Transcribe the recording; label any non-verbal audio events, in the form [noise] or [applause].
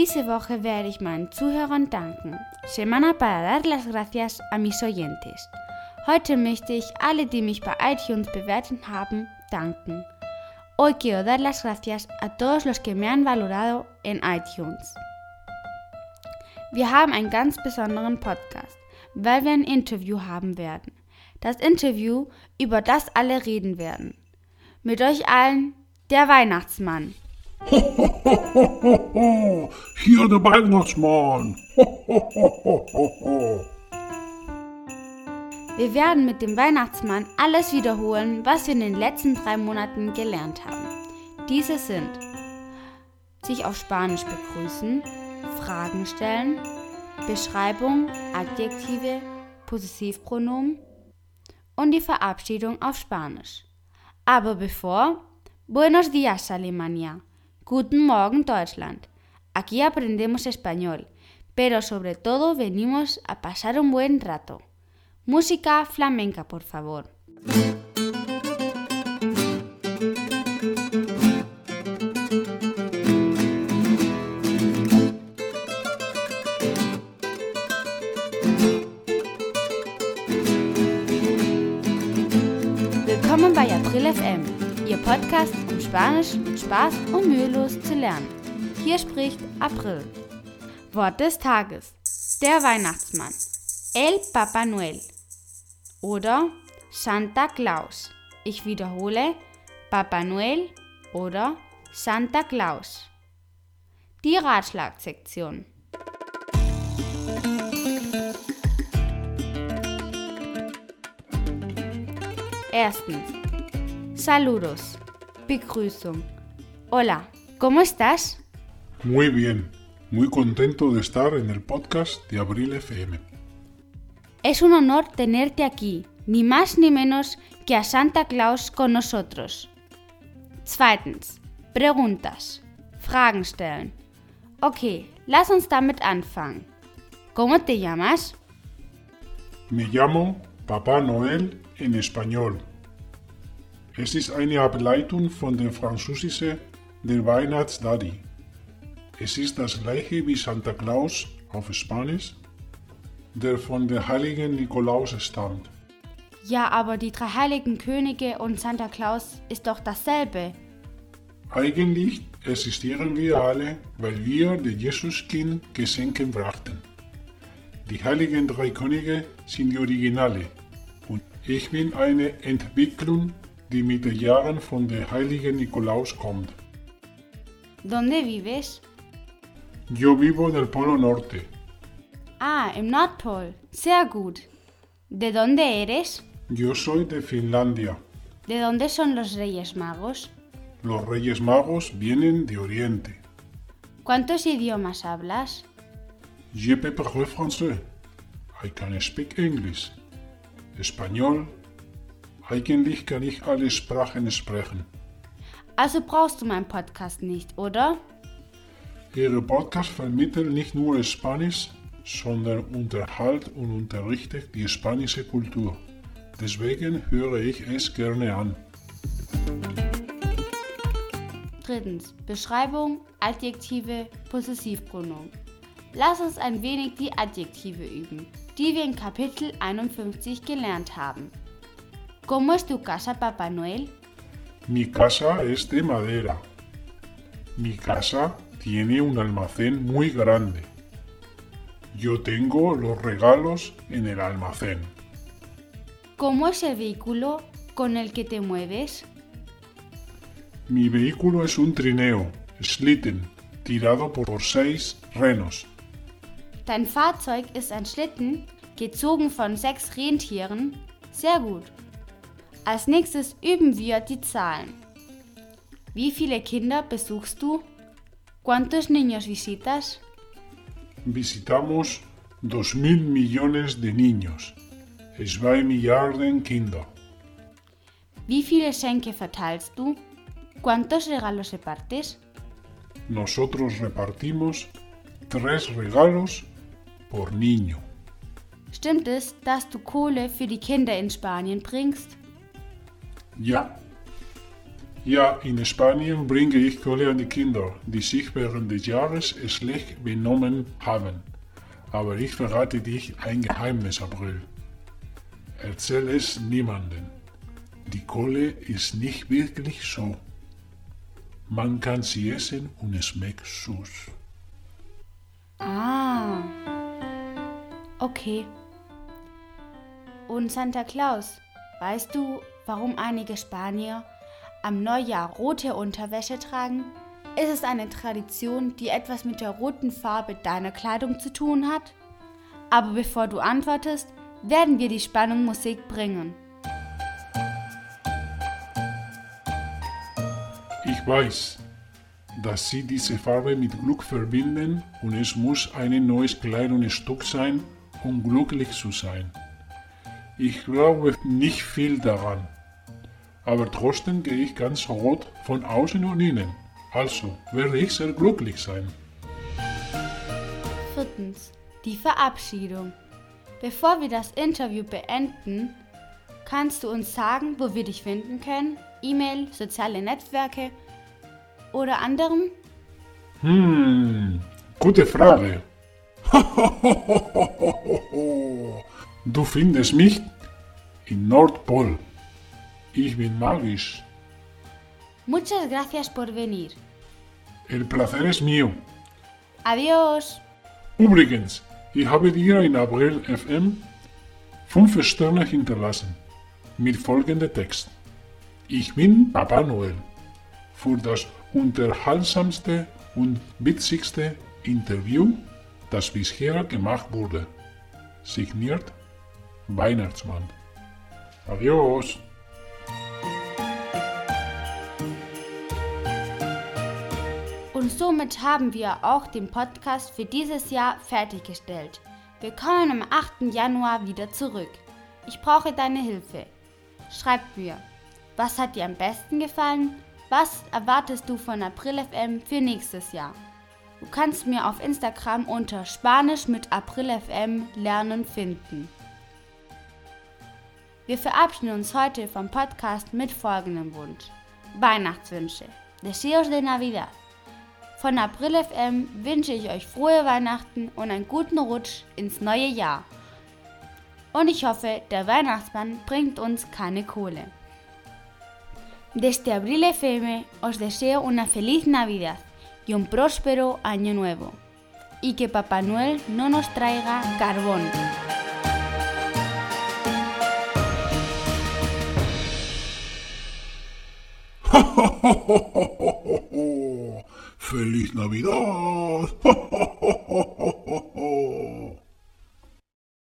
Diese Woche werde ich meinen Zuhörern danken. Semana para dar las gracias a mis oyentes. Heute möchte ich alle, die mich bei iTunes bewertet haben, danken. Hoy quiero dar las gracias a todos los que me han valorado en iTunes. Wir haben einen ganz besonderen Podcast, weil wir ein Interview haben werden. Das Interview, über das alle reden werden. Mit euch allen, der Weihnachtsmann. Ho, ho, ho, ho. Hier der Weihnachtsmann. Ho. Wir werden mit dem Weihnachtsmann alles wiederholen, was wir in den letzten drei Monaten gelernt haben. Diese sind sich auf Spanisch begrüßen, Fragen stellen, Beschreibung, Adjektive, Possessivpronomen und die Verabschiedung auf Spanisch. Aber bevor, Buenos días Alemania, Guten Morgen Deutschland. Aquí aprendemos español, pero sobre todo venimos a pasar un buen rato. Música flamenca, por favor. Willkommen bei April FM, Ihr Podcast, um Spanisch Spaß und mühelos zu lernen. Hier spricht April. Wort des Tages. Der Weihnachtsmann. El Papa Noel. Oder Santa Claus. Ich wiederhole, Papa Noel oder Santa Claus. Die Ratschlagsektion. Erstens. Saludos. Begrüßung. Hola, ¿cómo estás? Muy bien. Muy contento de estar en el podcast de Abril FM. Es un honor tenerte aquí, ni más ni menos que a Santa Claus con nosotros. Zweitens. Preguntas. Fragen stellen. Okay, lass uns damit anfangen. ¿Cómo te llamas? Me llamo Papá Noel en español. Es ist eine Ableitung von dem Französischen der Weihnachtsdaddy. Es ist das gleiche wie Santa Claus auf Spanisch, der von der heiligen Nikolaus stammt. Ja, aber die drei heiligen Könige und Santa Claus ist doch dasselbe. Eigentlich existieren wir alle, weil wir dem Jesuskind Geschenke brachten. Die heiligen drei Könige sind die Originale und ich bin eine Entwicklung, die mit den Jahren von der heiligen Nikolaus kommt. ¿Dónde vives? Yo vivo en el Polo Norte. Ah, im Nordpol. Sehr gut. ¿De dónde eres? Yo soy de Finlandia. ¿De dónde son los Reyes Magos? Los Reyes Magos vienen de Oriente. ¿Cuántos idiomas hablas? Je peux parler français. I can speak English. Español. Eigentlich kann ich alle Sprachen sprechen. Also brauchst du meinen Podcast nicht, oder? Ihre Podcast vermittelt nicht nur Spanisch, sondern unterhält und unterrichtet die spanische Kultur. Deswegen höre ich es gerne an. Drittens. Beschreibung, Adjektive, Possessivpronomen. Lass uns ein wenig die Adjektive üben, die wir in Kapitel 51 gelernt haben. ¿Cómo es tu casa, Papá Noel? Mi casa es de madera. Mi casa tiene un almacén muy grande. Yo tengo los regalos en el almacén. ¿Cómo es el vehículo con el que te mueves? Mi vehículo es un trineo, Schlitten, tirado por seis renos. Dein Fahrzeug ist ein Schlitten, gezogen von sechs Rentieren. Sehr gut. Als nächstes üben wir die Zahlen. Wie viele Kinder besuchst du? ¿Cuántos niños visitas? Visitamos 2.000 millones de niños. Zwei Milliarden Kinder. Wie viele Geschenke verteilst du? ¿Cuántos regalos repartes? Nosotros repartimos tres regalos por niño. Stimmt es, dass du Kohle für die Kinder in Spanien bringst? Ja. Ja, in Spanien bringe ich Kohle an die Kinder, die sich während des Jahres schlecht benommen haben. Aber ich verrate dich ein Geheimnis, April. Erzähl es niemandem. Die Kohle ist nicht wirklich so. Man kann sie essen und es schmeckt süß. Ah. Okay. Und Santa Claus, weißt du, warum einige Spanier am Neujahr rote Unterwäsche tragen? Ist es eine Tradition, die etwas mit der roten Farbe deiner Kleidung zu tun hat? Aber bevor du antwortest, werden wir die Spannung Musik bringen. Ich weiß, dass Sie diese Farbe mit Glück verbinden und es muss ein neues Kleidungsstück sein, um glücklich zu sein. Ich glaube nicht viel daran, aber trotzdem gehe ich ganz rot von außen und innen. Also werde ich sehr glücklich sein. Viertens. Die Verabschiedung. Bevor wir das Interview beenden, kannst du uns sagen, wo wir dich finden können? E-Mail, soziale Netzwerke oder anderen? Hm, gute Frage. [laughs] Du findest mich in Nordpol. Ich bin magisch. Muchas gracias por venir. El placer es mío. Adiós. Übrigens, ich habe dir in April FM 5 Sterne hinterlassen mit folgendem Text. Ich bin Papa Noel. Für das unterhaltsamste und witzigste Interview, das bisher gemacht wurde. Signiert Weihnachtsmann. Adios. Und somit haben wir auch den Podcast für dieses Jahr fertiggestellt. Wir kommen am 8. Januar wieder zurück. Ich brauche deine Hilfe. Schreib mir, was hat dir am besten gefallen? Was erwartest du von April FM für nächstes Jahr? Du kannst mir auf Instagram unter Spanisch mit April FM lernen finden. Wir verabschieden uns heute vom Podcast mit folgendem Wunsch. Weihnachtswünsche. Deseos de Navidad. Von April FM wünsche ich euch frohe Weihnachten und einen guten Rutsch ins neue Jahr. Und ich hoffe, der Weihnachtsmann bringt uns keine Kohle. Desde Abril FM os deseo una feliz Navidad y un próspero año nuevo. Y que Papá Noel no nos traiga carbón. Feliz Navidad.